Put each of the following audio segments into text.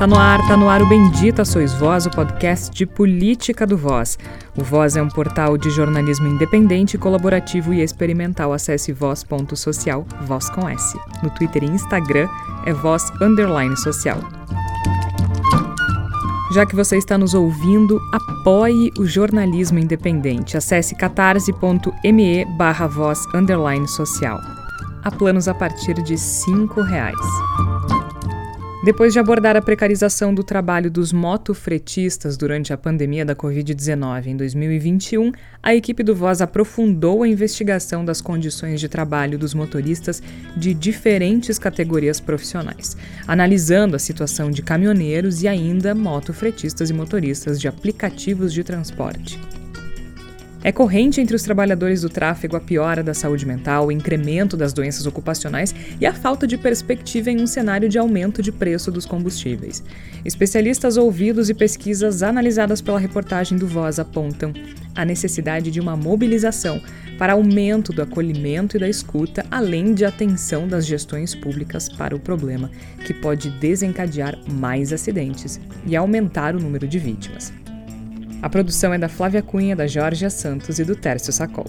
Tá no ar, tá no ar o Bendita Sois Voz, o podcast de política do Voz. O Voz é um portal de jornalismo independente, colaborativo e experimental. Acesse voz.social, voz com S. No Twitter e Instagram é voz underline social. Já que você está nos ouvindo, apoie o jornalismo independente. Acesse catarse.me barra voz social. Há planos a partir de R$ reais. Depois de abordar a precarização do trabalho dos motofretistas durante a pandemia da Covid-19 em 2021, a equipe do Voz aprofundou a investigação das condições de trabalho dos motoristas de diferentes categorias profissionais, analisando a situação de caminhoneiros e ainda motofretistas e motoristas de aplicativos de transporte. É corrente entre os trabalhadores do tráfego a piora da saúde mental, o incremento das doenças ocupacionais e a falta de perspectiva em um cenário de aumento de preço dos combustíveis. Especialistas ouvidos e pesquisas analisadas pela reportagem do Voz apontam a necessidade de uma mobilização para aumento do acolhimento e da escuta, além de atenção das gestões públicas para o problema, que pode desencadear mais acidentes e aumentar o número de vítimas. A produção é da Flávia Cunha, da Jorge Santos e do Tércio Sacol.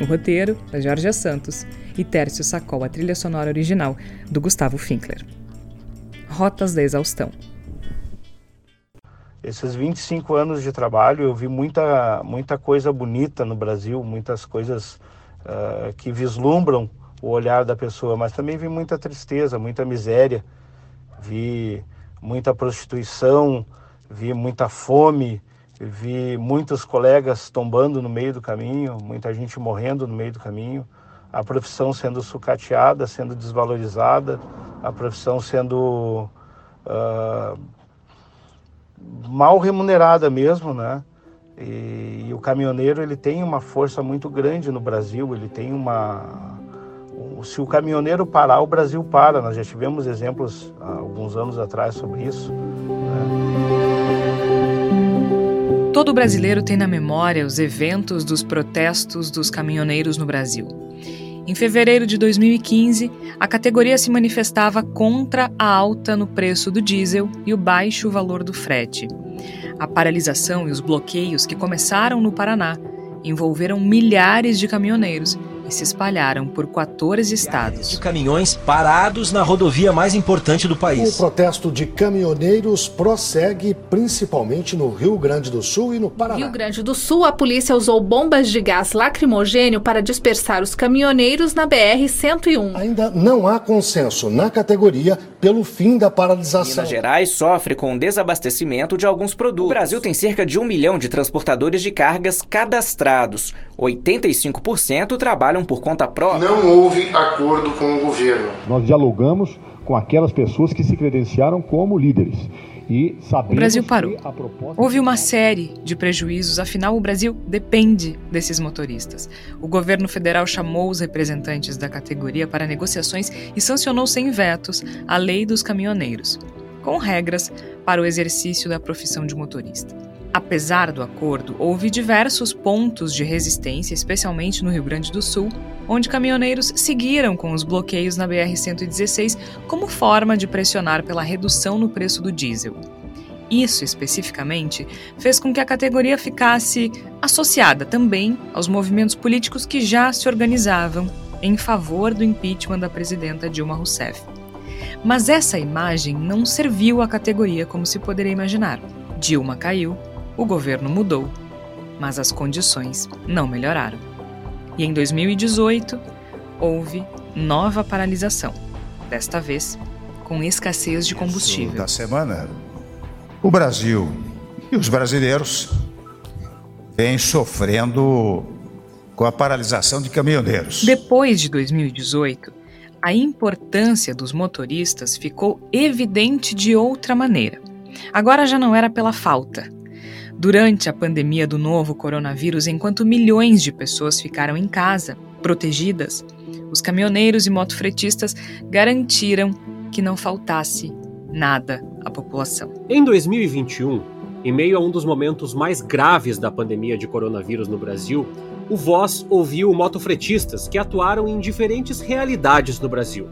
O roteiro, da Jorge Santos e Tércio Sacol, a trilha sonora original, do Gustavo Finkler. Rotas da Exaustão. Esses 25 anos de trabalho, eu vi muita, muita coisa bonita no Brasil, muitas coisas uh, que vislumbram o olhar da pessoa, mas também vi muita tristeza, muita miséria, vi muita prostituição, vi muita fome, vi muitos colegas tombando no meio do caminho, muita gente morrendo no meio do caminho, a profissão sendo sucateada, sendo desvalorizada, a profissão sendo uh, mal remunerada mesmo, né? E, e, o caminhoneiro ele tem uma força muito grande no Brasil, ele tem uma se o caminhoneiro parar, o Brasil para. Nós já tivemos exemplos há alguns anos atrás sobre isso. Né? Todo brasileiro tem na memória os eventos dos protestos dos caminhoneiros no Brasil. Em fevereiro de 2015, a categoria se manifestava contra a alta no preço do diesel e o baixo valor do frete. A paralisação e os bloqueios que começaram no Paraná envolveram milhares de caminhoneiros e se espalharam por 14 estados. De caminhões parados na rodovia mais importante do país. O protesto de caminhoneiros prossegue principalmente no Rio Grande do Sul e no Paraná. Rio Grande do Sul, a polícia usou bombas de gás lacrimogênio para dispersar os caminhoneiros na BR-101. Ainda não há consenso na categoria pelo fim da paralisação. Minas Gerais sofre com o desabastecimento de alguns produtos. O Brasil tem cerca de um milhão de transportadores de cargas cadastrados. 85% trabalham por conta própria. Não houve acordo com o governo. Nós dialogamos com aquelas pessoas que se credenciaram como líderes. E o Brasil parou. Houve uma série de prejuízos, afinal, o Brasil depende desses motoristas. O governo federal chamou os representantes da categoria para negociações e sancionou sem vetos a lei dos caminhoneiros, com regras para o exercício da profissão de motorista. Apesar do acordo, houve diversos pontos de resistência, especialmente no Rio Grande do Sul, onde caminhoneiros seguiram com os bloqueios na BR-116 como forma de pressionar pela redução no preço do diesel. Isso, especificamente, fez com que a categoria ficasse associada também aos movimentos políticos que já se organizavam em favor do impeachment da presidenta Dilma Rousseff. Mas essa imagem não serviu à categoria como se poderia imaginar. Dilma caiu, o governo mudou, mas as condições não melhoraram. E em 2018, houve nova paralisação, desta vez com escassez de combustível. Da semana, o Brasil e os brasileiros vêm sofrendo com a paralisação de caminhoneiros. Depois de 2018, a importância dos motoristas ficou evidente de outra maneira. Agora já não era pela falta, Durante a pandemia do novo coronavírus, enquanto milhões de pessoas ficaram em casa, protegidas, os caminhoneiros e motofretistas garantiram que não faltasse nada à população. Em 2021, em meio a um dos momentos mais graves da pandemia de coronavírus no Brasil, o Voz ouviu motofretistas que atuaram em diferentes realidades no Brasil.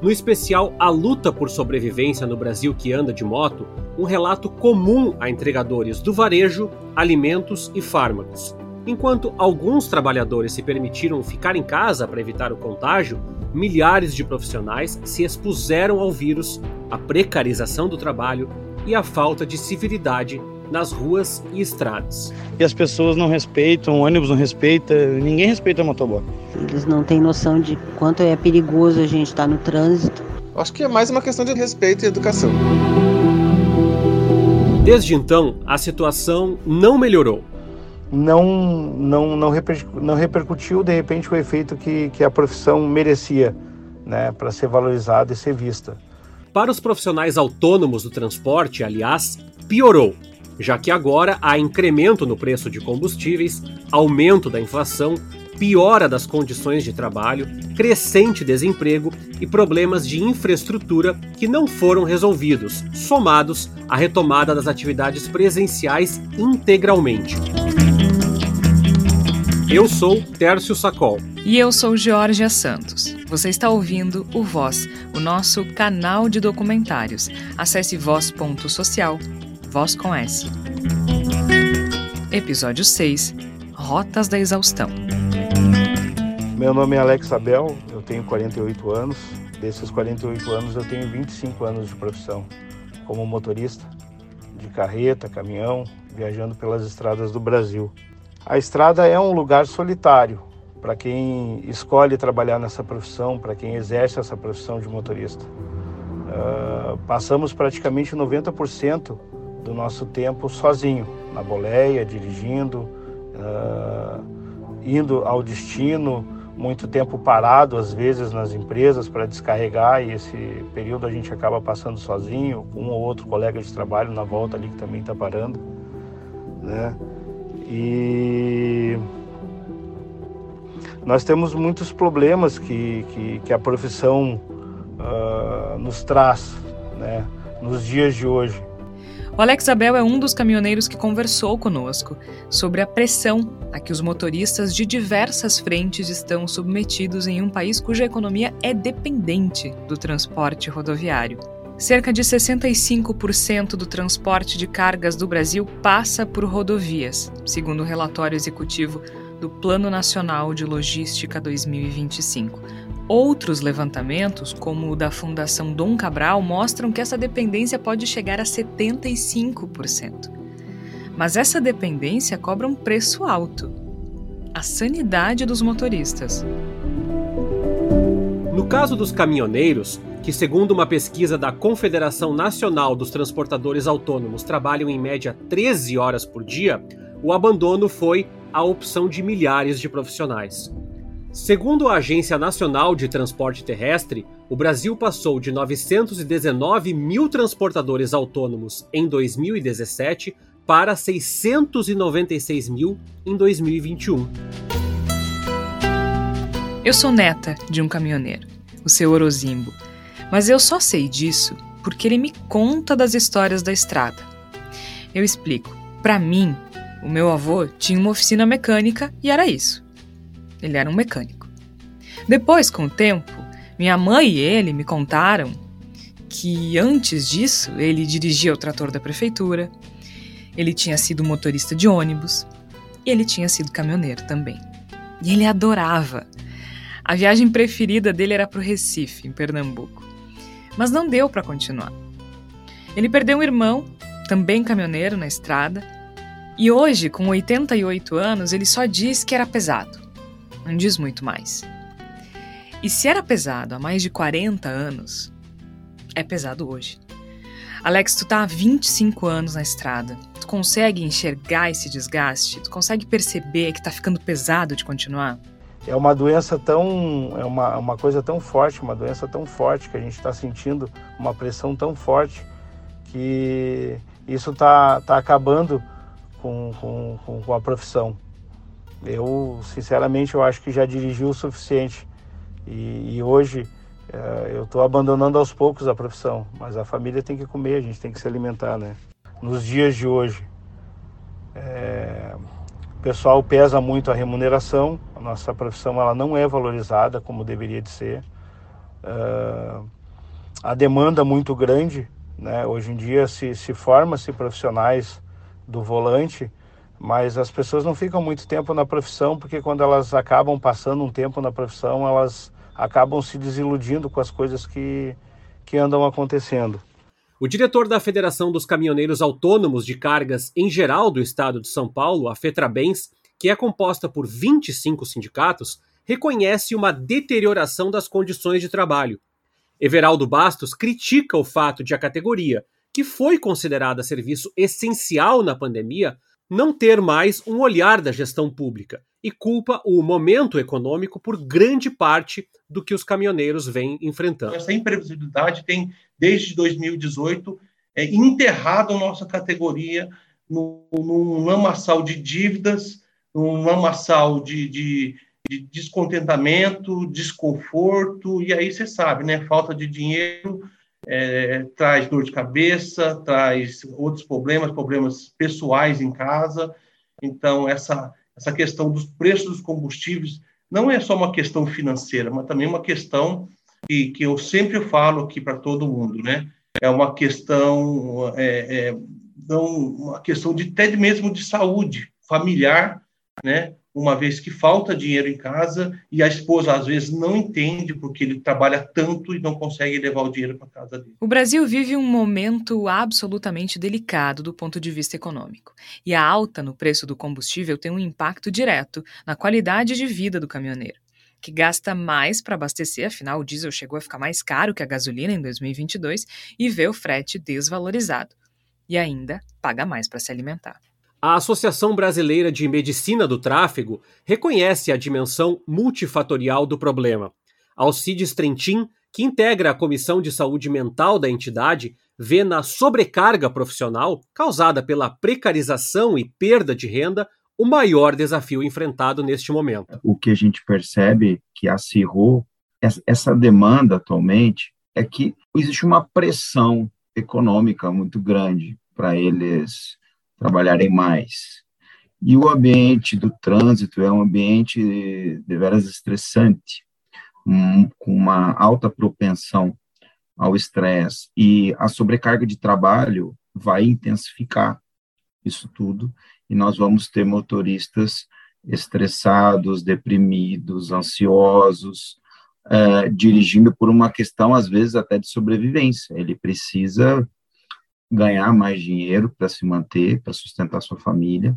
no especial A Luta por Sobrevivência no Brasil que anda de moto, um relato comum a entregadores do varejo, alimentos e fármacos. Enquanto alguns trabalhadores se permitiram ficar em casa para evitar o contágio, milhares de profissionais se expuseram ao vírus, à precarização do trabalho e à falta de civilidade nas ruas e estradas. E as pessoas não respeitam, o ônibus não respeita, ninguém respeita o motoboy. Eles não têm noção de quanto é perigoso a gente estar no trânsito. Acho que é mais uma questão de respeito e educação. Desde então, a situação não melhorou. Não, não, não, reper, não repercutiu de repente o efeito que, que a profissão merecia, né, para ser valorizada e ser vista. Para os profissionais autônomos do transporte, aliás, piorou já que agora há incremento no preço de combustíveis, aumento da inflação, piora das condições de trabalho, crescente desemprego e problemas de infraestrutura que não foram resolvidos, somados à retomada das atividades presenciais integralmente. Eu sou Tércio Sacol. E eu sou Georgia Santos. Você está ouvindo o Voz, o nosso canal de documentários. Acesse voz.social Voz com S. Episódio 6 Rotas da Exaustão. Meu nome é Alex Abel, eu tenho 48 anos. Desses 48 anos, eu tenho 25 anos de profissão como motorista de carreta, caminhão, viajando pelas estradas do Brasil. A estrada é um lugar solitário para quem escolhe trabalhar nessa profissão, para quem exerce essa profissão de motorista. Uh, passamos praticamente 90% do nosso tempo sozinho, na boleia, dirigindo, uh, indo ao destino, muito tempo parado, às vezes, nas empresas para descarregar, e esse período a gente acaba passando sozinho, um ou outro colega de trabalho na volta ali que também está parando. Né? E nós temos muitos problemas que, que, que a profissão uh, nos traz né? nos dias de hoje. O Alex Abel é um dos caminhoneiros que conversou conosco sobre a pressão a que os motoristas de diversas frentes estão submetidos em um país cuja economia é dependente do transporte rodoviário. Cerca de 65% do transporte de cargas do Brasil passa por rodovias, segundo o relatório executivo do Plano Nacional de Logística 2025. Outros levantamentos, como o da Fundação Dom Cabral, mostram que essa dependência pode chegar a 75%. Mas essa dependência cobra um preço alto: a sanidade dos motoristas. No caso dos caminhoneiros, que, segundo uma pesquisa da Confederação Nacional dos Transportadores Autônomos, trabalham em média 13 horas por dia, o abandono foi a opção de milhares de profissionais. Segundo a Agência Nacional de Transporte Terrestre, o Brasil passou de 919 mil transportadores autônomos em 2017 para 696 mil em 2021. Eu sou neta de um caminhoneiro, o seu Orozimbo, mas eu só sei disso porque ele me conta das histórias da estrada. Eu explico. Para mim, o meu avô tinha uma oficina mecânica e era isso. Ele era um mecânico. Depois, com o tempo, minha mãe e ele me contaram que antes disso ele dirigia o trator da prefeitura, ele tinha sido motorista de ônibus e ele tinha sido caminhoneiro também. E ele adorava. A viagem preferida dele era para o Recife, em Pernambuco. Mas não deu para continuar. Ele perdeu um irmão, também caminhoneiro na estrada, e hoje, com 88 anos, ele só diz que era pesado não diz muito mais. E se era pesado há mais de 40 anos, é pesado hoje. Alex, tu tá há 25 anos na estrada. Tu consegue enxergar esse desgaste? Tu consegue perceber que tá ficando pesado de continuar? É uma doença tão. É uma, uma coisa tão forte, uma doença tão forte que a gente está sentindo uma pressão tão forte que isso tá, tá acabando com, com, com a profissão. Eu, sinceramente, eu acho que já dirigi o suficiente. E, e hoje é, eu estou abandonando aos poucos a profissão. Mas a família tem que comer, a gente tem que se alimentar, né? Nos dias de hoje, é, o pessoal pesa muito a remuneração. A nossa profissão ela não é valorizada como deveria de ser. Uh, a demanda muito grande. Né? Hoje em dia se, se forma-se profissionais do volante, mas as pessoas não ficam muito tempo na profissão, porque quando elas acabam passando um tempo na profissão, elas acabam se desiludindo com as coisas que, que andam acontecendo. O diretor da Federação dos Caminhoneiros Autônomos de Cargas em geral do estado de São Paulo, a Fetrabens, que é composta por 25 sindicatos, reconhece uma deterioração das condições de trabalho. Everaldo Bastos critica o fato de a categoria, que foi considerada serviço essencial na pandemia, não ter mais um olhar da gestão pública e culpa o momento econômico por grande parte do que os caminhoneiros vêm enfrentando. Essa imprevisibilidade tem, desde 2018, é, enterrado a nossa categoria num, num lamaçal de dívidas, num lamaçal de, de, de descontentamento, desconforto, e aí você sabe, né? Falta de dinheiro é, traz dor de cabeça, traz outros problemas, problemas pessoais em casa. Então, essa, essa questão dos preços dos combustíveis não é só uma questão financeira, mas também uma questão que, que eu sempre falo aqui para todo mundo, né? É uma questão, é, é, uma questão de até mesmo de saúde familiar, né? Uma vez que falta dinheiro em casa e a esposa às vezes não entende porque ele trabalha tanto e não consegue levar o dinheiro para casa dele. O Brasil vive um momento absolutamente delicado do ponto de vista econômico. E a alta no preço do combustível tem um impacto direto na qualidade de vida do caminhoneiro, que gasta mais para abastecer, afinal o diesel chegou a ficar mais caro que a gasolina em 2022 e vê o frete desvalorizado. E ainda paga mais para se alimentar. A Associação Brasileira de Medicina do Tráfego reconhece a dimensão multifatorial do problema. Alcides Trentin, que integra a Comissão de Saúde Mental da entidade, vê na sobrecarga profissional, causada pela precarização e perda de renda, o maior desafio enfrentado neste momento. O que a gente percebe que acirrou essa demanda atualmente é que existe uma pressão econômica muito grande para eles trabalharem mais. E o ambiente do trânsito é um ambiente deveras estressante, um, com uma alta propensão ao estresse, e a sobrecarga de trabalho vai intensificar isso tudo, e nós vamos ter motoristas estressados, deprimidos, ansiosos, é, dirigindo por uma questão, às vezes, até de sobrevivência. Ele precisa ganhar mais dinheiro para se manter, para sustentar sua família.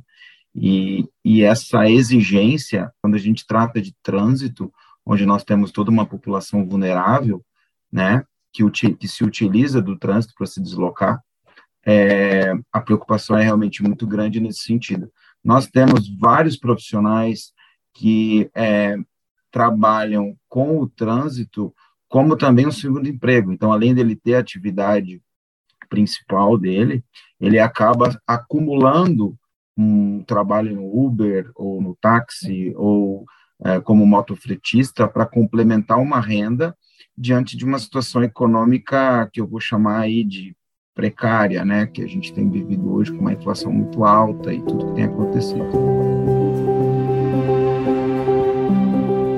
E, e essa exigência, quando a gente trata de trânsito, onde nós temos toda uma população vulnerável, né, que, que se utiliza do trânsito para se deslocar, é, a preocupação é realmente muito grande nesse sentido. Nós temos vários profissionais que é, trabalham com o trânsito como também um segundo emprego. Então, além dele ter atividade principal dele, ele acaba acumulando um trabalho no Uber ou no táxi ou é, como motofretista para complementar uma renda diante de uma situação econômica que eu vou chamar aí de precária, né, que a gente tem vivido hoje com uma inflação muito alta e tudo que tem acontecido.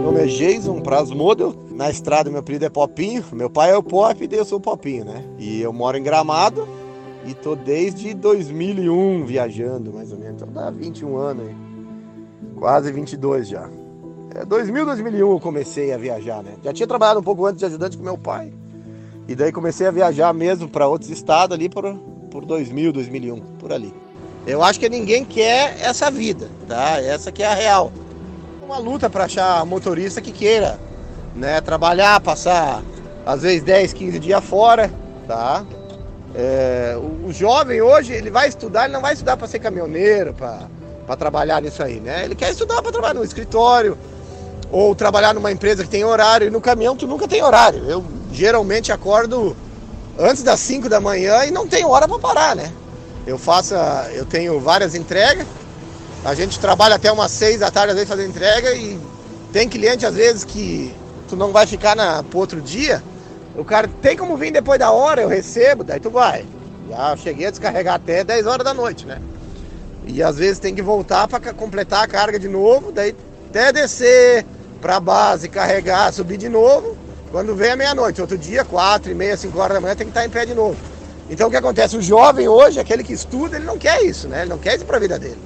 Meu nome é Jason Prazo Model, na estrada, meu apelido é Popinho. Meu pai é o Pop e eu sou o Popinho, né? Eu moro em Gramado e tô desde 2001 viajando, mais ou menos. Então dá 21 anos aí. Quase 22 já. É 2000, 2001 eu comecei a viajar, né? Já tinha trabalhado um pouco antes de ajudante com meu pai. E daí comecei a viajar mesmo para outros estados ali por, por 2000, 2001, por ali. Eu acho que ninguém quer essa vida, tá? Essa que é a real. Uma luta para achar motorista que queira né? Trabalhar, passar às vezes 10, 15 dias fora, tá? É, o, o, jovem hoje, ele vai estudar, ele não vai estudar para ser caminhoneiro, para trabalhar nisso aí, né? Ele quer estudar para trabalhar no escritório, ou trabalhar numa empresa que tem horário, e no caminhão tu nunca tem horário. Eu geralmente acordo antes das 5 da manhã e não tenho hora para parar, né? Eu faço, eu tenho várias entregas, a gente trabalha até umas 6 da tarde às vezes fazendo entrega e tem cliente às vezes que tu não vai ficar na, pro outro dia, o cara tem como vir depois da hora, eu recebo, daí tu vai. Já cheguei a descarregar até 10 horas da noite, né? E às vezes tem que voltar para completar a carga de novo, daí até descer pra base, carregar, subir de novo. Quando vem a meia-noite, outro dia, quatro e meia, cinco horas da manhã, tem que estar em pé de novo. Então o que acontece? O jovem hoje, aquele que estuda, ele não quer isso, né? Ele não quer isso para a vida dele.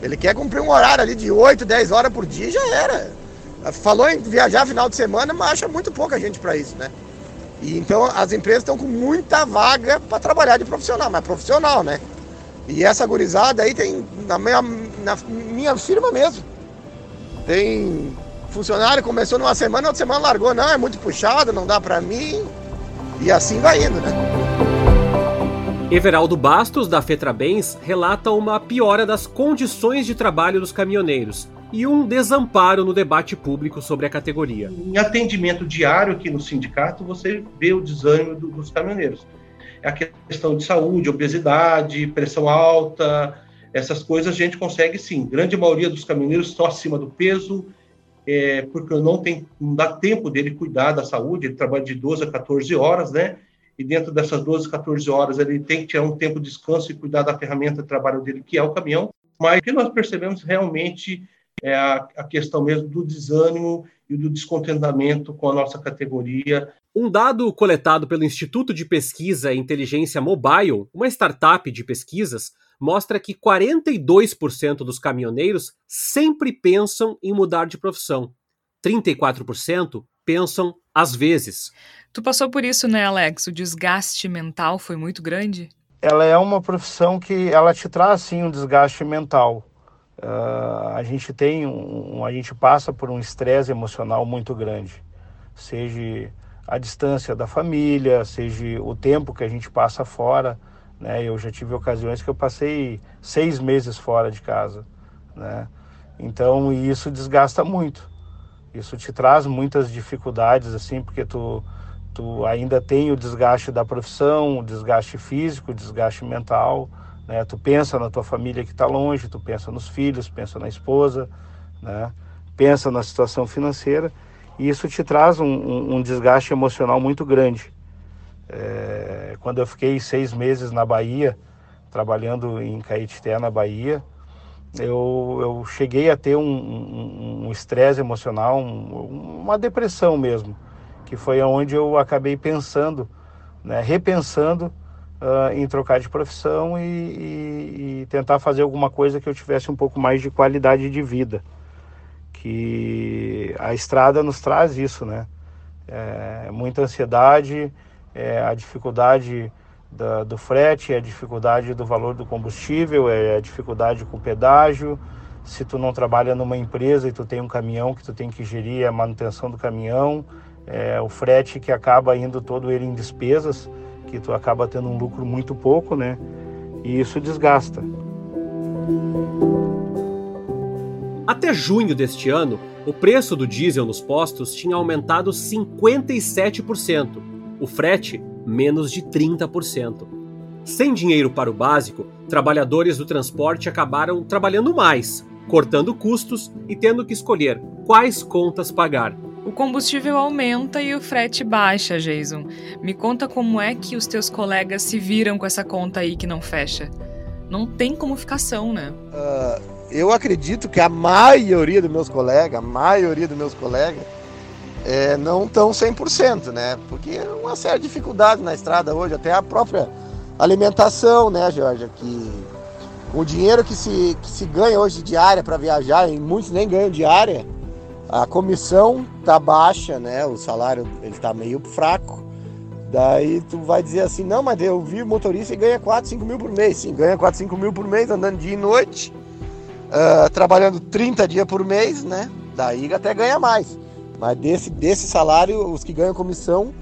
Ele quer cumprir um horário ali de 8, 10 horas por dia e já era. Falou em viajar final de semana, mas acha muito pouca gente para isso, né? E então as empresas estão com muita vaga para trabalhar de profissional, mas profissional, né? E essa gurizada aí tem na minha, na minha firma mesmo. Tem funcionário começou numa semana, outra semana largou, não, é muito puxado, não dá para mim. E assim vai indo, né? Everaldo Bastos, da Fetrabens, relata uma piora das condições de trabalho dos caminhoneiros e um desamparo no debate público sobre a categoria. Em atendimento diário aqui no sindicato, você vê o desânimo do, dos caminhoneiros. É a questão de saúde, obesidade, pressão alta, essas coisas a gente consegue sim. Grande maioria dos caminhoneiros estão acima do peso, é, porque não, tem, não dá tempo dele cuidar da saúde, ele trabalha de 12 a 14 horas, né? e dentro dessas 12, 14 horas ele tem que tirar um tempo de descanso e cuidar da ferramenta de trabalho dele, que é o caminhão. Mas o que nós percebemos realmente é a, a questão mesmo do desânimo e do descontentamento com a nossa categoria. Um dado coletado pelo Instituto de Pesquisa e Inteligência Mobile, uma startup de pesquisas, mostra que 42% dos caminhoneiros sempre pensam em mudar de profissão. 34% pensam às vezes. Tu passou por isso, né, Alex? O desgaste mental foi muito grande? Ela é uma profissão que ela te traz sim um desgaste mental. Uh, a gente tem um, a gente passa por um estresse emocional muito grande, seja a distância da família, seja o tempo que a gente passa fora. Né? Eu já tive ocasiões que eu passei seis meses fora de casa, né? Então isso desgasta muito. Isso te traz muitas dificuldades assim, porque tu tu ainda tem o desgaste da profissão, o desgaste físico, o desgaste mental, né? Tu pensa na tua família que está longe, tu pensa nos filhos, pensa na esposa, né? Pensa na situação financeira e isso te traz um, um, um desgaste emocional muito grande. É, quando eu fiquei seis meses na Bahia, trabalhando em Caetité, na Bahia, eu, eu cheguei a ter um estresse um, emocional, uma depressão mesmo que foi onde eu acabei pensando, né, repensando uh, em trocar de profissão e, e, e, tentar fazer alguma coisa que eu tivesse um pouco mais de qualidade de vida. Que a estrada nos traz isso, né? É, muita ansiedade, é, a dificuldade da, do frete, é a dificuldade do valor do combustível, é a dificuldade com o pedágio. Se tu não trabalha numa empresa e tu tem um caminhão que tu tem que gerir a manutenção do caminhão, é, o frete que acaba indo todo ele em despesas, que tu acaba tendo um lucro muito pouco, né? E isso desgasta. Até junho deste ano, o preço do diesel nos postos tinha aumentado 57%, o frete menos de 30%. Sem dinheiro para o básico, trabalhadores do transporte acabaram trabalhando mais, cortando custos e tendo que escolher quais contas pagar o combustível aumenta e o frete baixa, Jason. Me conta como é que os teus colegas se viram com essa conta aí que não fecha. Não tem como ficação, né? Uh, eu acredito que a maioria dos meus colegas, a maioria dos meus colegas, é, não estão 100%, né? Porque é uma série de dificuldades na estrada hoje, até a própria alimentação, né, Jorge? Que o dinheiro que se, que se ganha hoje diária para viajar, e muitos nem ganham diária, a comissão tá baixa, né? O salário ele tá meio fraco. Daí tu vai dizer assim, não, mas eu vi motorista e ganha 4, 5 mil por mês. Sim, ganha 4, 5 mil por mês, andando dia e noite, uh, trabalhando 30 dias por mês, né? Daí até ganha mais. Mas desse, desse salário, os que ganham comissão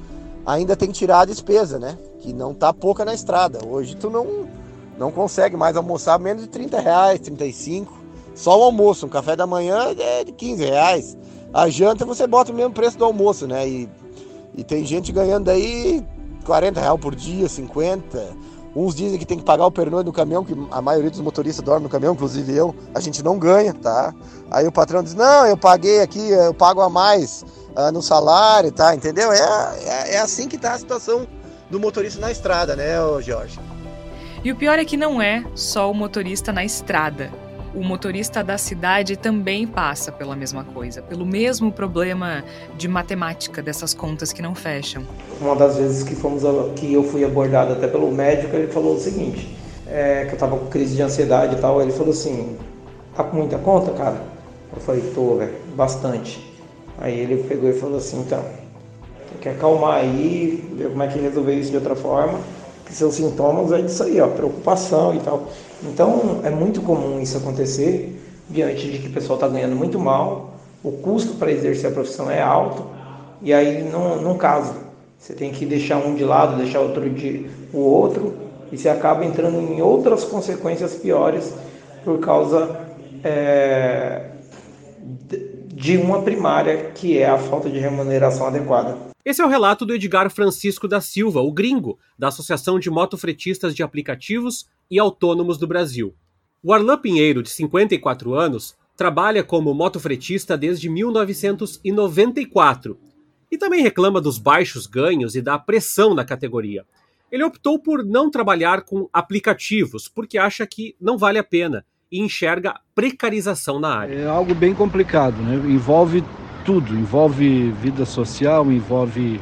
ainda tem que tirar a despesa, né? Que não tá pouca na estrada. Hoje tu não, não consegue mais almoçar menos de 30 reais, 35. Só o almoço, um café da manhã é de 15 reais. A janta você bota o mesmo preço do almoço, né? E, e tem gente ganhando aí 40 reais por dia, 50. Uns dizem que tem que pagar o pernô do caminhão, que a maioria dos motoristas dorme no caminhão, inclusive eu. A gente não ganha, tá? Aí o patrão diz: Não, eu paguei aqui, eu pago a mais uh, no salário, tá? Entendeu? É, é, é, assim que tá a situação do motorista na estrada, né, Jorge? E o pior é que não é só o motorista na estrada. O motorista da cidade também passa pela mesma coisa, pelo mesmo problema de matemática dessas contas que não fecham. Uma das vezes que fomos que eu fui abordado até pelo médico, ele falou o seguinte, é, que eu estava com crise de ansiedade e tal, ele falou assim, tá com muita conta, cara? Eu falei, tô, velho, bastante. Aí ele pegou e falou assim, então, tem que acalmar aí, ver como é que resolver isso de outra forma, que seus sintomas é isso aí, ó, preocupação e tal. Então, é muito comum isso acontecer, diante de que o pessoal está ganhando muito mal, o custo para exercer a profissão é alto, e aí não, não casa. Você tem que deixar um de lado, deixar outro de o outro, e você acaba entrando em outras consequências piores por causa é, de uma primária, que é a falta de remuneração adequada. Esse é o relato do Edgar Francisco da Silva, o gringo, da Associação de Motofretistas de Aplicativos e Autônomos do Brasil. O Arlan Pinheiro, de 54 anos, trabalha como motofretista desde 1994 e também reclama dos baixos ganhos e da pressão na categoria. Ele optou por não trabalhar com aplicativos porque acha que não vale a pena e enxerga precarização na área. É algo bem complicado, né? envolve tudo, envolve vida social, envolve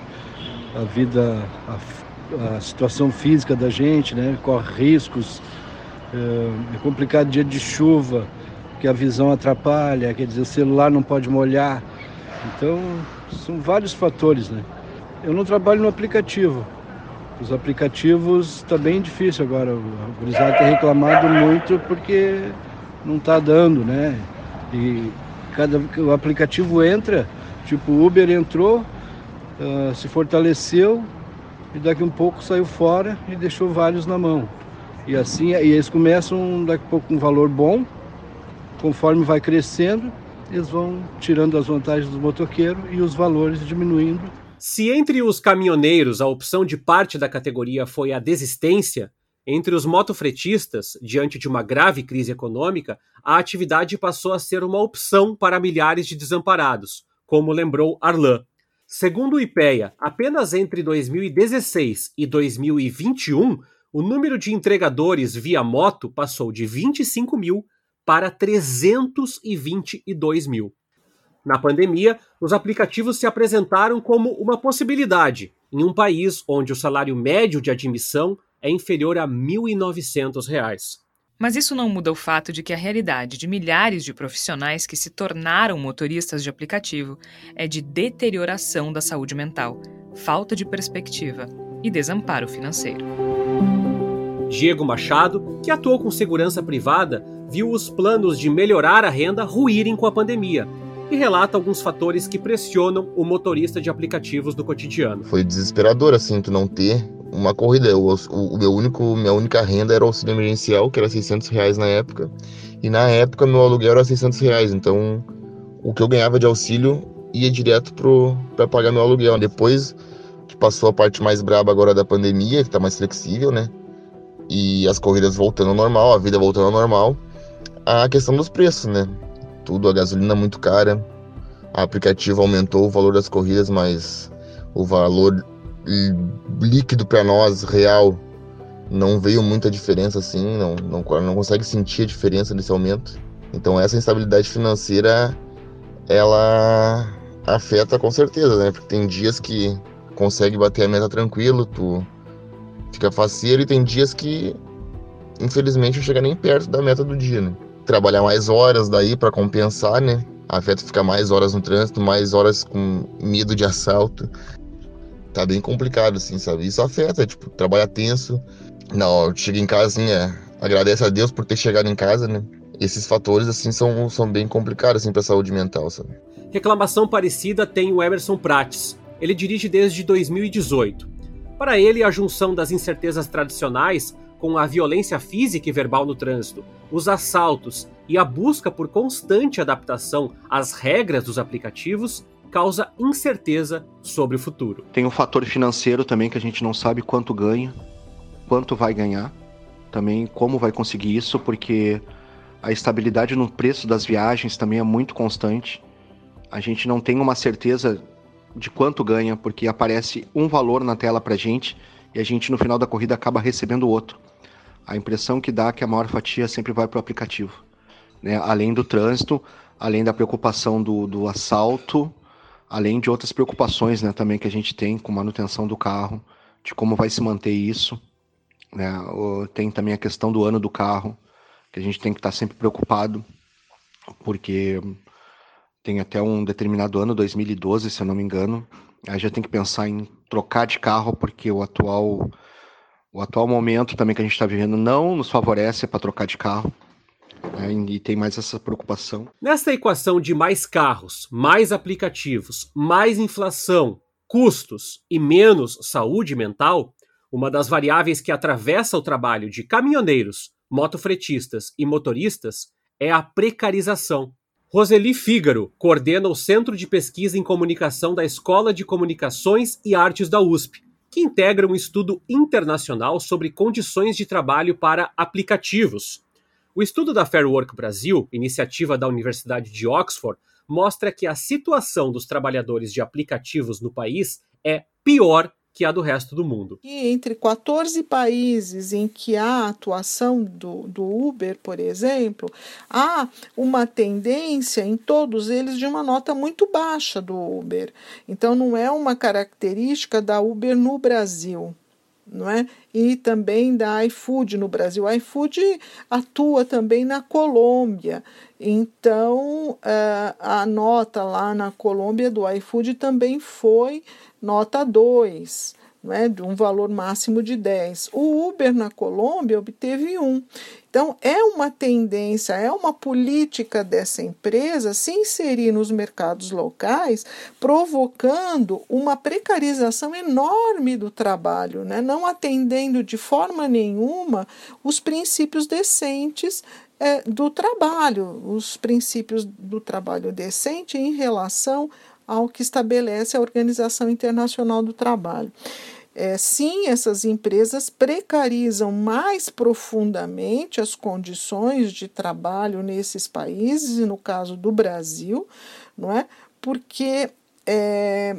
a vida, a, a situação física da gente, né? corre riscos, é, é complicado dia de chuva, que a visão atrapalha, quer dizer, o celular não pode molhar, então são vários fatores, né? Eu não trabalho no aplicativo, os aplicativos está bem difícil agora. O gurizada tem reclamado muito porque não está dando, né? E cada o aplicativo entra, tipo o Uber entrou, uh, se fortaleceu e daqui um pouco saiu fora e deixou vários na mão. E assim, e eles começam daqui a pouco um valor bom, conforme vai crescendo, eles vão tirando as vantagens do motoqueiro e os valores diminuindo se entre os caminhoneiros a opção de parte da categoria foi a desistência, entre os motofretistas, diante de uma grave crise econômica, a atividade passou a ser uma opção para milhares de desamparados, como lembrou Arlan. Segundo o IPEA, apenas entre 2016 e 2021, o número de entregadores via moto passou de 25 mil para 322 mil. Na pandemia, os aplicativos se apresentaram como uma possibilidade em um país onde o salário médio de admissão é inferior a R$ 1.900. Mas isso não muda o fato de que a realidade de milhares de profissionais que se tornaram motoristas de aplicativo é de deterioração da saúde mental, falta de perspectiva e desamparo financeiro. Diego Machado, que atuou com segurança privada, viu os planos de melhorar a renda ruírem com a pandemia e relata alguns fatores que pressionam o motorista de aplicativos do cotidiano. Foi desesperador, assim, tu não ter uma corrida. O, o, o, meu único, minha única renda era o auxílio emergencial, que era 600 reais na época. E na época meu aluguel era 600 reais. Então o que eu ganhava de auxílio ia direto para pagar meu aluguel. Depois que passou a parte mais braba agora da pandemia, que tá mais flexível, né? E as corridas voltando ao normal, a vida voltando ao normal, a questão dos preços, né? tudo, a gasolina muito cara. O aplicativo aumentou o valor das corridas, mas o valor líquido para nós, real, não veio muita diferença assim, não, não, não consegue sentir a diferença nesse aumento. Então essa instabilidade financeira, ela afeta com certeza, né? Porque tem dias que consegue bater a meta tranquilo, tu fica faceiro e tem dias que infelizmente não chega nem perto da meta do dia, né? trabalhar mais horas daí para compensar, né? Afeta ficar mais horas no trânsito, mais horas com medo de assalto. Tá bem complicado, assim, sabe? Isso afeta, tipo, trabalha tenso. Não, chega em casa, assim, é, agradece a Deus por ter chegado em casa, né? Esses fatores, assim, são, são bem complicados, assim, pra saúde mental, sabe? Reclamação parecida tem o Emerson Prates. Ele dirige desde 2018. Para ele, a junção das incertezas tradicionais com a violência física e verbal no trânsito, os assaltos e a busca por constante adaptação às regras dos aplicativos causa incerteza sobre o futuro. Tem um fator financeiro também que a gente não sabe quanto ganha, quanto vai ganhar, também como vai conseguir isso, porque a estabilidade no preço das viagens também é muito constante. A gente não tem uma certeza de quanto ganha, porque aparece um valor na tela para gente e a gente no final da corrida acaba recebendo outro. A impressão que dá é que a maior fatia sempre vai para o aplicativo. né, além do trânsito, além da preocupação do, do assalto, além de outras preocupações né, também que a gente tem com manutenção do carro, de como vai se manter isso. Né? Tem também a questão do ano do carro, que a gente tem que estar sempre preocupado, porque tem até um determinado ano, 2012, se eu não me engano, aí já tem que pensar em trocar de carro, porque o atual, o atual momento também que a gente está vivendo não nos favorece para trocar de carro. Né? E tem mais essa preocupação. Nessa equação de mais carros, mais aplicativos, mais inflação, custos e menos saúde mental, uma das variáveis que atravessa o trabalho de caminhoneiros, motofretistas e motoristas é a precarização. Roseli Fígaro coordena o Centro de Pesquisa em Comunicação da Escola de Comunicações e Artes da USP, que integra um estudo internacional sobre condições de trabalho para aplicativos. O estudo da Fair Work Brasil, iniciativa da Universidade de Oxford, mostra que a situação dos trabalhadores de aplicativos no país é pior que a do resto do mundo. E entre 14 países em que há atuação do, do Uber, por exemplo, há uma tendência em todos eles de uma nota muito baixa do Uber. Então, não é uma característica da Uber no Brasil. Não é? E também da iFood no Brasil. A iFood atua também na Colômbia. Então, eh, a nota lá na Colômbia do iFood também foi nota 2, né, de um valor máximo de 10. O Uber na Colômbia obteve 1. Então, é uma tendência, é uma política dessa empresa se inserir nos mercados locais, provocando uma precarização enorme do trabalho, né? não atendendo de forma nenhuma os princípios decentes é, do trabalho, os princípios do trabalho decente em relação ao que estabelece a Organização Internacional do Trabalho. É, sim, essas empresas precarizam mais profundamente as condições de trabalho nesses países, e no caso do Brasil, não é? Porque é,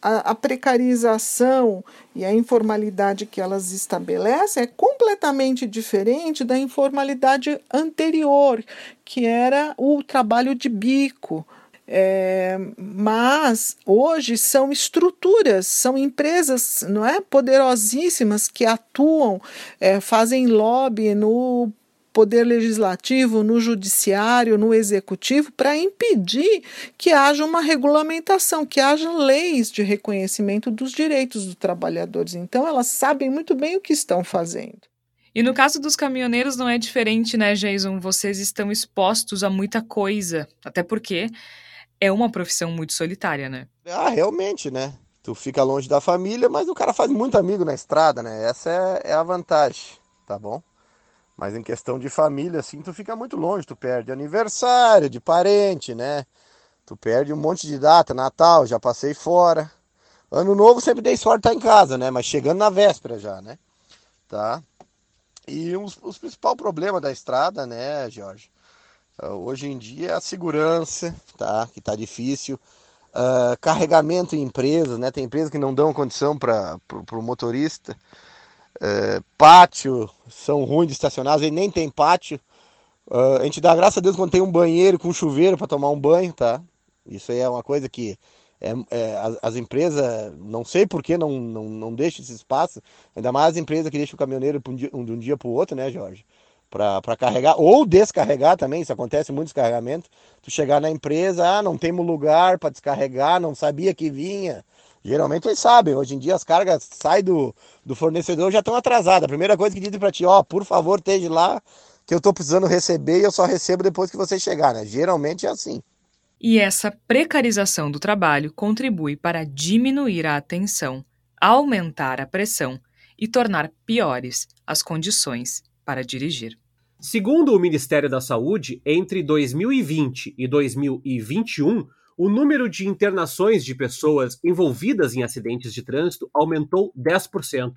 a, a, precarização e a informalidade que elas estabelecem é completamente diferente da informalidade anterior, que era o trabalho de bico é, mas hoje são estruturas, são empresas não é, poderosíssimas que atuam, é, fazem lobby no poder legislativo, no judiciário, no executivo, para impedir que haja uma regulamentação, que haja leis de reconhecimento dos direitos dos trabalhadores. Então, elas sabem muito bem o que estão fazendo. E no caso dos caminhoneiros não é diferente, né, Jason? Vocês estão expostos a muita coisa, até porque é uma profissão muito solitária, né? Ah, realmente, né? Tu fica longe da família, mas o cara faz muito amigo na estrada, né? Essa é, é a vantagem, tá bom? Mas em questão de família, assim, tu fica muito longe, tu perde aniversário de parente, né? Tu perde um monte de data, Natal, já passei fora. Ano novo sempre dei sorte estar em casa, né? Mas chegando na véspera já, né? Tá? E os, os principal problema da estrada, né, Jorge? Uh, hoje em dia a segurança, tá? Que tá difícil. Uh, carregamento em empresas, né? Tem empresas que não dão condição para o motorista. Uh, pátio são ruins de estacionar, nem tem pátio. a gente dá graças a Deus quando tem um banheiro com chuveiro para tomar um banho, tá? Isso aí é uma coisa que é, é, as, as, empresas, não sei por que não, não, não deixam esse espaço, ainda mais as empresas que deixam o caminhoneiro um dia, um, de um dia para o outro, né, Jorge? Para carregar ou descarregar também, isso acontece muito descarregamento. Tu chegar na empresa, ah, não temos lugar para descarregar, não sabia que vinha. Geralmente eles sabem, hoje em dia as cargas saem do, do fornecedor já estão atrasadas. A primeira coisa que dizem para ti, ó, por favor, esteja lá, que eu estou precisando receber e eu só recebo depois que você chegar, né? Geralmente é assim. E essa precarização do trabalho contribui para diminuir a atenção, aumentar a pressão e tornar piores as condições para dirigir. Segundo o Ministério da Saúde, entre 2020 e 2021, o número de internações de pessoas envolvidas em acidentes de trânsito aumentou 10%.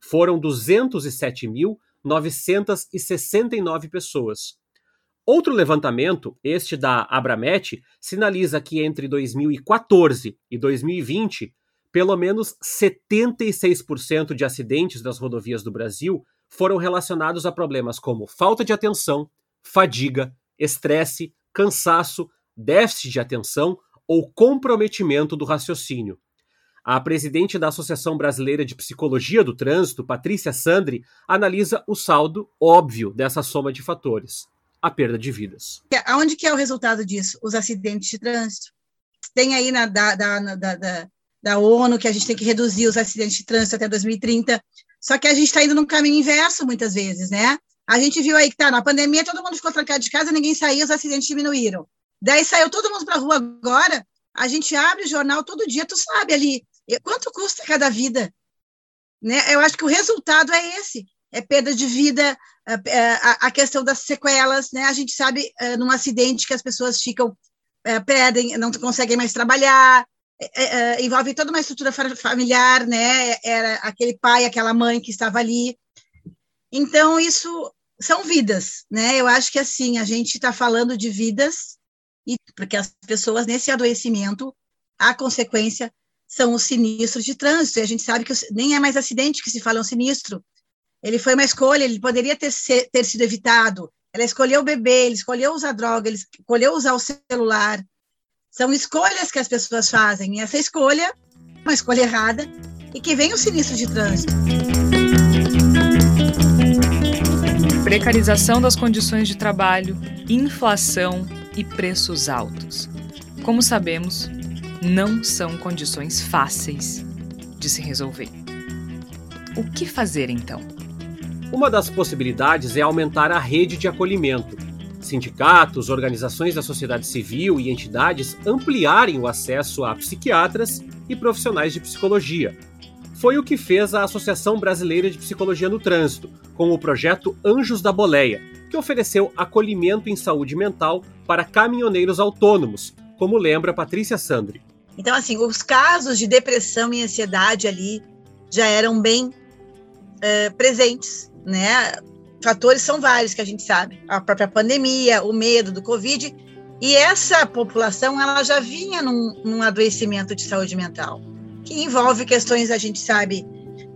Foram 207.969 pessoas. Outro levantamento, este da Abramet, sinaliza que entre 2014 e 2020, pelo menos 76% de acidentes das rodovias do Brasil foram relacionados a problemas como falta de atenção, fadiga estresse, cansaço, déficit de atenção ou comprometimento do raciocínio. A presidente da Associação Brasileira de Psicologia do Trânsito, Patrícia Sandri, analisa o saldo óbvio dessa soma de fatores, a perda de vidas. Aonde que é o resultado disso? Os acidentes de trânsito. Tem aí na da, da, da, da ONU que a gente tem que reduzir os acidentes de trânsito até 2030, só que a gente está indo num caminho inverso muitas vezes, né? A gente viu aí que tá na pandemia, todo mundo ficou trancado de casa, ninguém saiu, os acidentes diminuíram. Daí saiu todo mundo para a rua agora, a gente abre o jornal todo dia, tu sabe ali, quanto custa cada vida? Né? Eu acho que o resultado é esse, é perda de vida, a, a questão das sequelas, né? A gente sabe uh, num acidente que as pessoas ficam, uh, perdem, não conseguem mais trabalhar, uh, envolve toda uma estrutura familiar, né? Era aquele pai, aquela mãe que estava ali. Então, isso são vidas, né? Eu acho que assim, a gente está falando de vidas, e porque as pessoas nesse adoecimento, a consequência são os sinistros de trânsito, e a gente sabe que nem é mais acidente que se fala um sinistro. Ele foi uma escolha, ele poderia ter, ter sido evitado. Ela escolheu beber, ele escolheu usar droga, ele escolheu usar o celular. São escolhas que as pessoas fazem, e essa escolha, uma escolha errada, e que vem o sinistro de trânsito. Precarização das condições de trabalho, inflação e preços altos. Como sabemos, não são condições fáceis de se resolver. O que fazer então? Uma das possibilidades é aumentar a rede de acolhimento. Sindicatos, organizações da sociedade civil e entidades ampliarem o acesso a psiquiatras e profissionais de psicologia, foi o que fez a Associação Brasileira de Psicologia no Trânsito, com o projeto Anjos da Boleia, que ofereceu acolhimento em saúde mental para caminhoneiros autônomos, como lembra Patrícia Sandri. Então, assim, os casos de depressão e ansiedade ali já eram bem é, presentes, né? Fatores são vários que a gente sabe, a própria pandemia, o medo do Covid, e essa população ela já vinha num, num adoecimento de saúde mental que envolve questões, a gente sabe,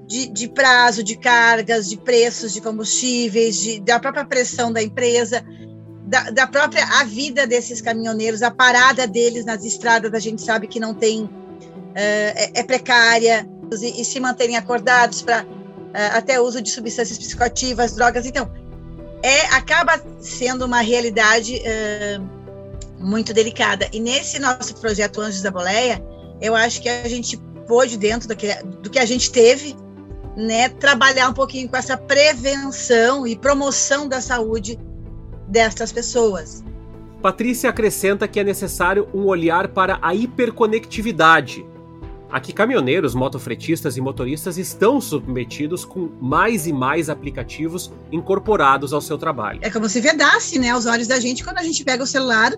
de, de prazo, de cargas, de preços de combustíveis, de, da própria pressão da empresa, da, da, própria a vida desses caminhoneiros, a parada deles nas estradas, a gente sabe que não tem, uh, é, é, precária, e, e, se manterem acordados para até uso de substâncias psicoativas, drogas. Então, é, acaba sendo uma realidade uh, muito delicada. E nesse nosso projeto Anjos da Boleia, eu acho que a gente pôde, dentro do que, do que a gente teve, né, trabalhar um pouquinho com essa prevenção e promoção da saúde destas pessoas. Patrícia acrescenta que é necessário um olhar para a hiperconectividade. Aqui, caminhoneiros, motofretistas e motoristas estão submetidos com mais e mais aplicativos incorporados ao seu trabalho. É como se vedasse né, os olhos da gente quando a gente pega o celular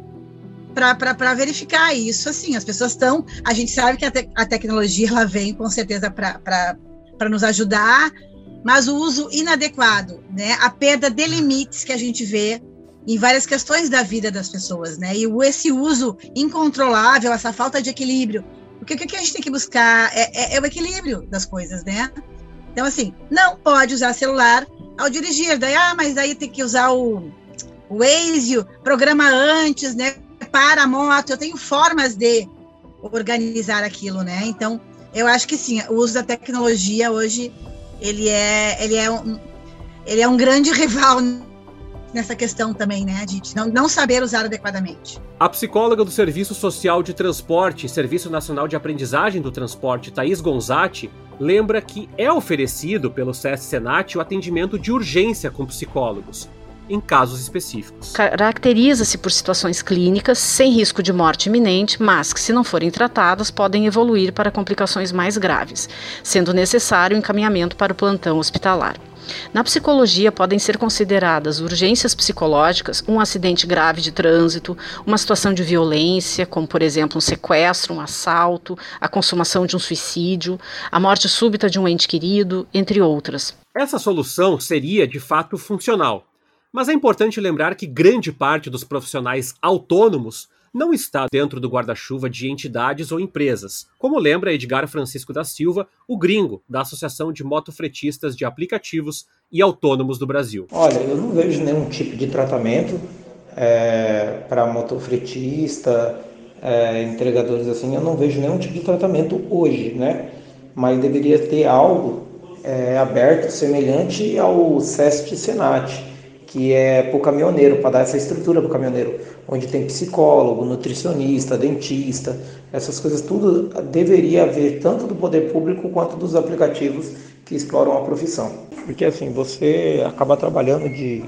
para verificar isso. Assim, as pessoas estão. A gente sabe que a, te, a tecnologia ela vem com certeza para nos ajudar, mas o uso inadequado, né? A perda de limites que a gente vê em várias questões da vida das pessoas, né? E esse uso incontrolável, essa falta de equilíbrio. Porque o que a gente tem que buscar é, é, é o equilíbrio das coisas, né? Então, assim, não pode usar celular ao dirigir. Daí, ah, mas aí tem que usar o, o Waze, programa antes, né? para a moto, eu tenho formas de organizar aquilo, né? Então, eu acho que sim, o uso da tecnologia hoje ele é ele é um, ele é um grande rival nessa questão também, né, de não, não saber usar adequadamente. A psicóloga do Serviço Social de Transporte, Serviço Nacional de Aprendizagem do Transporte, Thaís Gonzatti, lembra que é oferecido pelo SESC Senat o atendimento de urgência com psicólogos em casos específicos. Caracteriza-se por situações clínicas sem risco de morte iminente, mas que, se não forem tratadas, podem evoluir para complicações mais graves, sendo necessário encaminhamento para o plantão hospitalar. Na psicologia, podem ser consideradas urgências psicológicas, um acidente grave de trânsito, uma situação de violência, como por exemplo um sequestro, um assalto, a consumação de um suicídio, a morte súbita de um ente querido, entre outras. Essa solução seria de fato funcional, mas é importante lembrar que grande parte dos profissionais autônomos não está dentro do guarda-chuva de entidades ou empresas, como lembra Edgar Francisco da Silva, o gringo da Associação de Motofretistas de Aplicativos e Autônomos do Brasil. Olha, eu não vejo nenhum tipo de tratamento é, para motofretista, é, entregadores assim, eu não vejo nenhum tipo de tratamento hoje, né? Mas deveria ter algo é, aberto semelhante ao SEST Senat, que é para o caminhoneiro, para dar essa estrutura para o caminhoneiro, onde tem psicólogo, nutricionista, dentista, essas coisas tudo deveria haver tanto do poder público quanto dos aplicativos que exploram a profissão. Porque assim, você acaba trabalhando de,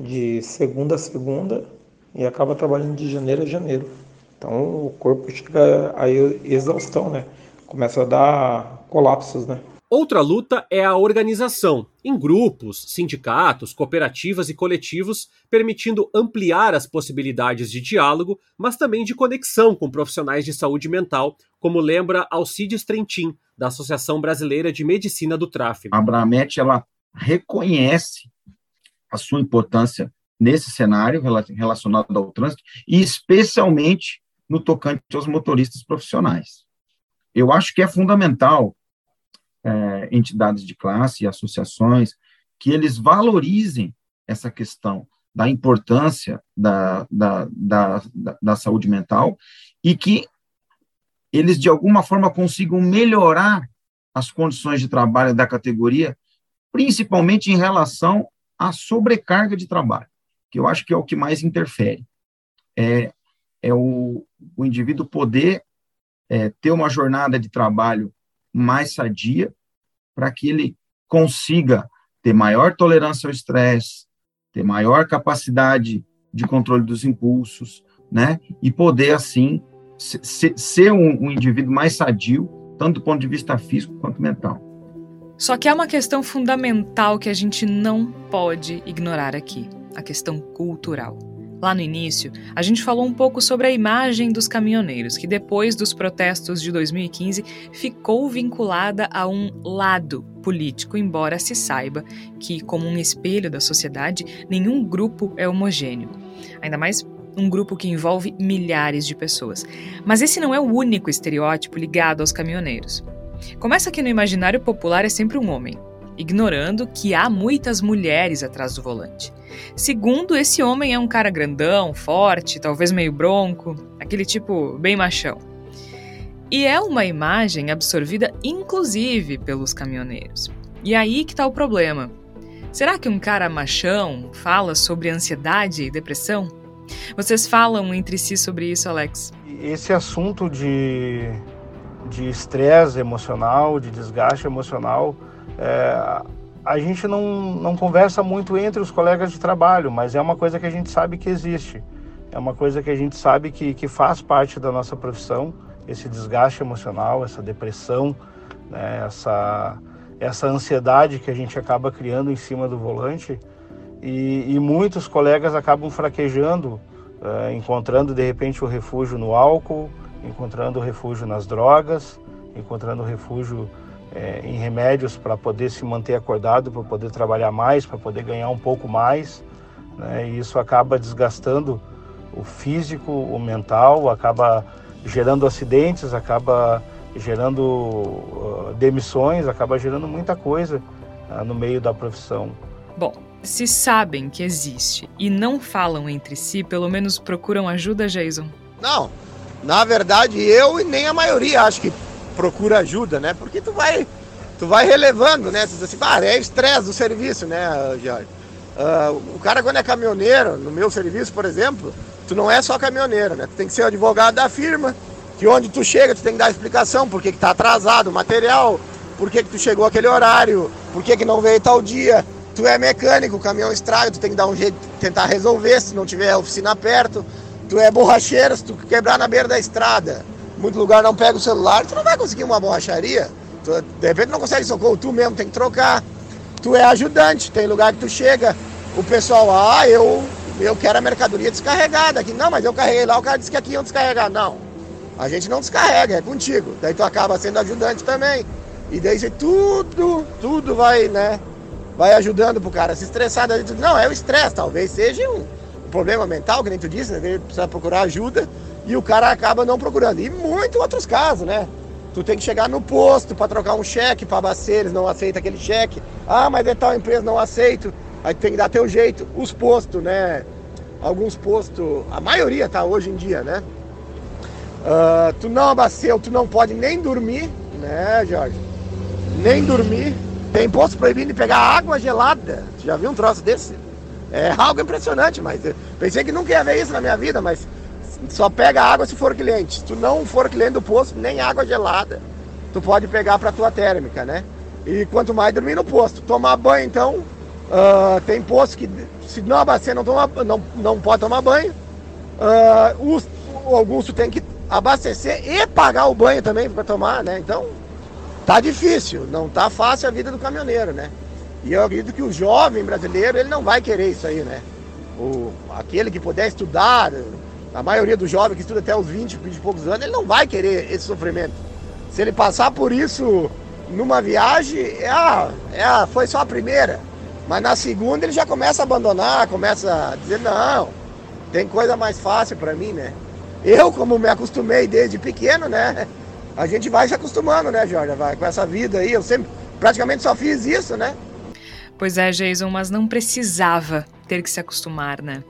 de segunda a segunda e acaba trabalhando de janeiro a janeiro. Então o corpo chega a exaustão, né? Começa a dar colapsos, né? Outra luta é a organização, em grupos, sindicatos, cooperativas e coletivos, permitindo ampliar as possibilidades de diálogo, mas também de conexão com profissionais de saúde mental, como lembra Alcides Trentin, da Associação Brasileira de Medicina do Tráfego. A Abramet ela reconhece a sua importância nesse cenário relacionado ao trânsito e especialmente no tocante aos motoristas profissionais. Eu acho que é fundamental é, entidades de classe e associações que eles valorizem essa questão da importância da, da, da, da, da saúde mental e que eles, de alguma forma, consigam melhorar as condições de trabalho da categoria, principalmente em relação à sobrecarga de trabalho, que eu acho que é o que mais interfere. É, é o, o indivíduo poder é, ter uma jornada de trabalho mais sadia, para que ele consiga ter maior tolerância ao estresse, ter maior capacidade de controle dos impulsos, né? E poder, assim, ser, um indivíduo mais sadio, tanto do ponto de vista físico quanto mental. Só que há uma questão fundamental que a gente não pode ignorar aqui: a questão cultural. Lá no início, a gente falou um pouco sobre a imagem dos caminhoneiros, que depois dos protestos de 2015 ficou vinculada a um lado político, embora se saiba que, como um espelho da sociedade, nenhum grupo é homogêneo. Ainda mais um grupo que envolve milhares de pessoas. Mas esse não é o único estereótipo ligado aos caminhoneiros. Começa que no imaginário popular é sempre um homem, ignorando que há muitas mulheres atrás do volante. Segundo, esse homem é um cara grandão, forte, talvez meio bronco, aquele tipo bem machão. E é uma imagem absorvida inclusive pelos caminhoneiros. E aí que está o problema. Será que um cara machão fala sobre ansiedade e depressão? Vocês falam entre si sobre isso, Alex? Esse assunto de de estresse emocional, de desgaste emocional, é, a gente não, não conversa muito entre os colegas de trabalho, mas é uma coisa que a gente sabe que existe. É uma coisa que a gente sabe que, que faz parte da nossa profissão, esse desgaste emocional, essa depressão, né, essa, essa ansiedade que a gente acaba criando em cima do volante. E, e muitos colegas acabam fraquejando, é, encontrando de repente o refúgio no álcool, encontrando o refúgio nas drogas, encontrando o refúgio é, em remédios para poder se manter acordado, para poder trabalhar mais, para poder ganhar um pouco mais. Né? E isso acaba desgastando o físico, o mental, acaba gerando acidentes, acaba gerando uh, demissões, acaba gerando muita coisa uh, no meio da profissão. Bom, se sabem que existe e não falam entre si, pelo menos procuram ajuda, Jason? Não, na verdade eu e nem a maioria acho que procura ajuda, né? Porque tu vai, tu vai relevando, né? Tu diz assim, ah, é estresse do serviço, né, Jorge? Uh, o cara quando é caminhoneiro, no meu serviço, por exemplo, tu não é só caminhoneiro, né? Tu tem que ser o advogado da firma, que onde tu chega, tu tem que dar explicação por que, que tá atrasado o material, por que, que tu chegou aquele horário, por que, que não veio tal dia. Tu é mecânico, o caminhão estraga, tu tem que dar um jeito, tentar resolver se não tiver oficina perto. Tu é borracheiro, se tu quebrar na beira da estrada, muito lugar não pega o celular, tu não vai conseguir uma borracharia. Tu, de repente não consegue socorro, tu mesmo tem que trocar. Tu é ajudante, tem lugar que tu chega, o pessoal, ah, eu, eu quero a mercadoria descarregada aqui. Não, mas eu carreguei lá, o cara disse que aqui iam descarregar. Não, a gente não descarrega, é contigo. Daí tu acaba sendo ajudante também. E daí você tudo, tudo vai, né? Vai ajudando pro cara se estressar. Daí tu, não, é o estresse, talvez seja um, problema mental, que nem tu disse, né? Ele precisa procurar ajuda e o cara acaba não procurando. E muitos outros casos, né? Tu tem que chegar no posto para trocar um cheque para eles não aceitam aquele cheque. Ah, mas é tal empresa, não aceito. Aí tem que dar teu jeito. Os postos, né? alguns postos, a maioria tá hoje em dia, né? Uh, tu não abasteceu, tu não pode nem dormir, né, Jorge? Nem dormir. Tem posto proibido de pegar água gelada. Tu já viu um troço desse? É algo impressionante, mas pensei que nunca ia ver isso na minha vida, mas só pega água se for cliente. Se tu não for cliente do posto, nem água gelada, tu pode pegar para tua térmica, né? E quanto mais dormir no posto. Tomar banho, então, uh, tem posto que se não abastecer não, toma, não, não pode tomar banho. Uh, o Augusto tem que abastecer e pagar o banho também para tomar, né? Então, tá difícil, não tá fácil a vida do caminhoneiro, né? E eu acredito que o jovem brasileiro, ele não vai querer isso aí, né? O, aquele que puder estudar, a maioria dos jovens que estuda até os 20, 20 e poucos anos, ele não vai querer esse sofrimento. Se ele passar por isso numa viagem, é a, é a, foi só a primeira. Mas na segunda ele já começa a abandonar, começa a dizer, não, tem coisa mais fácil para mim, né? Eu, como me acostumei desde pequeno, né? A gente vai se acostumando, né, Jorge? Vai com essa vida aí. Eu sempre praticamente só fiz isso, né? Pois é, Jason, mas não precisava ter que se acostumar, né?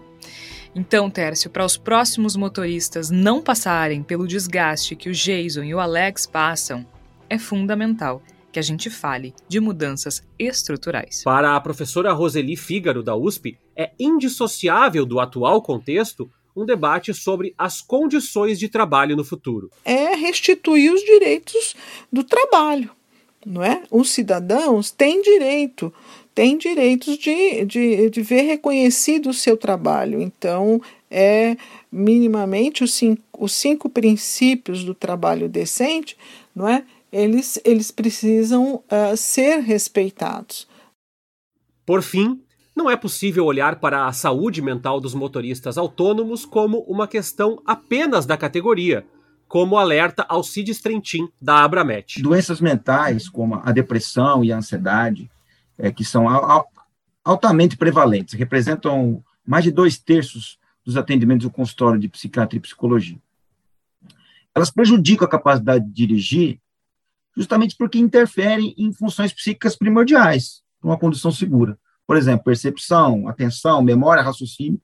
Então, Tércio, para os próximos motoristas não passarem pelo desgaste que o Jason e o Alex passam, é fundamental que a gente fale de mudanças estruturais. Para a professora Roseli Fígaro, da USP, é indissociável do atual contexto um debate sobre as condições de trabalho no futuro. É restituir os direitos do trabalho, não é? Os cidadãos têm direito, têm direitos de, de, de ver reconhecido o seu trabalho. Então, é minimamente os cinco, os cinco princípios do trabalho decente, não é? Eles, eles precisam uh, ser respeitados. Por fim, não é possível olhar para a saúde mental dos motoristas autônomos como uma questão apenas da categoria, como alerta Alcides Trentin, da Abramet. Doenças mentais, como a depressão e a ansiedade, é, que são altamente prevalentes, representam mais de dois terços dos atendimentos do consultório de psiquiatria e psicologia. Elas prejudicam a capacidade de dirigir justamente porque interferem em funções psíquicas primordiais para uma condução segura por exemplo, percepção, atenção, memória, raciocínio,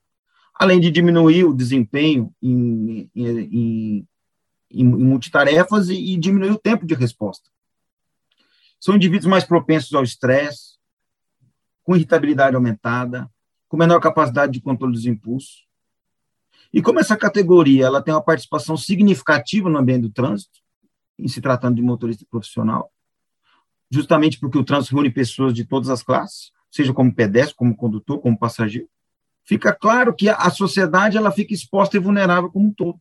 além de diminuir o desempenho em, em, em, em multitarefas e, e diminuir o tempo de resposta. São indivíduos mais propensos ao estresse, com irritabilidade aumentada, com menor capacidade de controle dos impulsos. E como essa categoria ela tem uma participação significativa no ambiente do trânsito, em se tratando de motorista profissional, justamente porque o trânsito reúne pessoas de todas as classes, seja como pedestre, como condutor, como passageiro, fica claro que a sociedade ela fica exposta e vulnerável como um todo.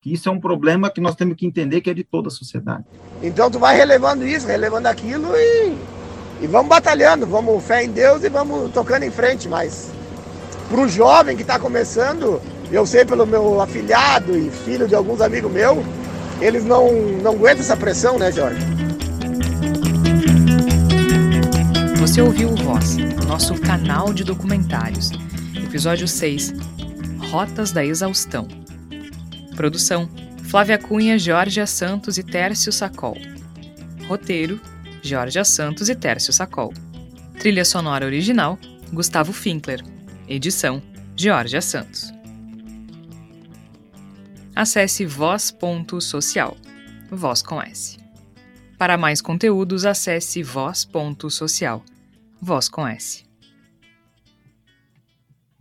Que isso é um problema que nós temos que entender que é de toda a sociedade. Então tu vai relevando isso, relevando aquilo e, e vamos batalhando, vamos fé em Deus e vamos tocando em frente, mas para o jovem que está começando, eu sei pelo meu afilhado e filho de alguns amigos meus, eles não, não aguentam essa pressão, né, Jorge? Você ouviu o Voz, nosso canal de documentários. Episódio 6 Rotas da Exaustão. Produção: Flávia Cunha, Jorge Santos e Tércio Sacol. Roteiro: Jorge Santos e Tércio Sacol. Trilha sonora original: Gustavo Finkler. Edição: Jorge Santos. Acesse voz.social. Voz com S. Para mais conteúdos, acesse voz.social voz com S.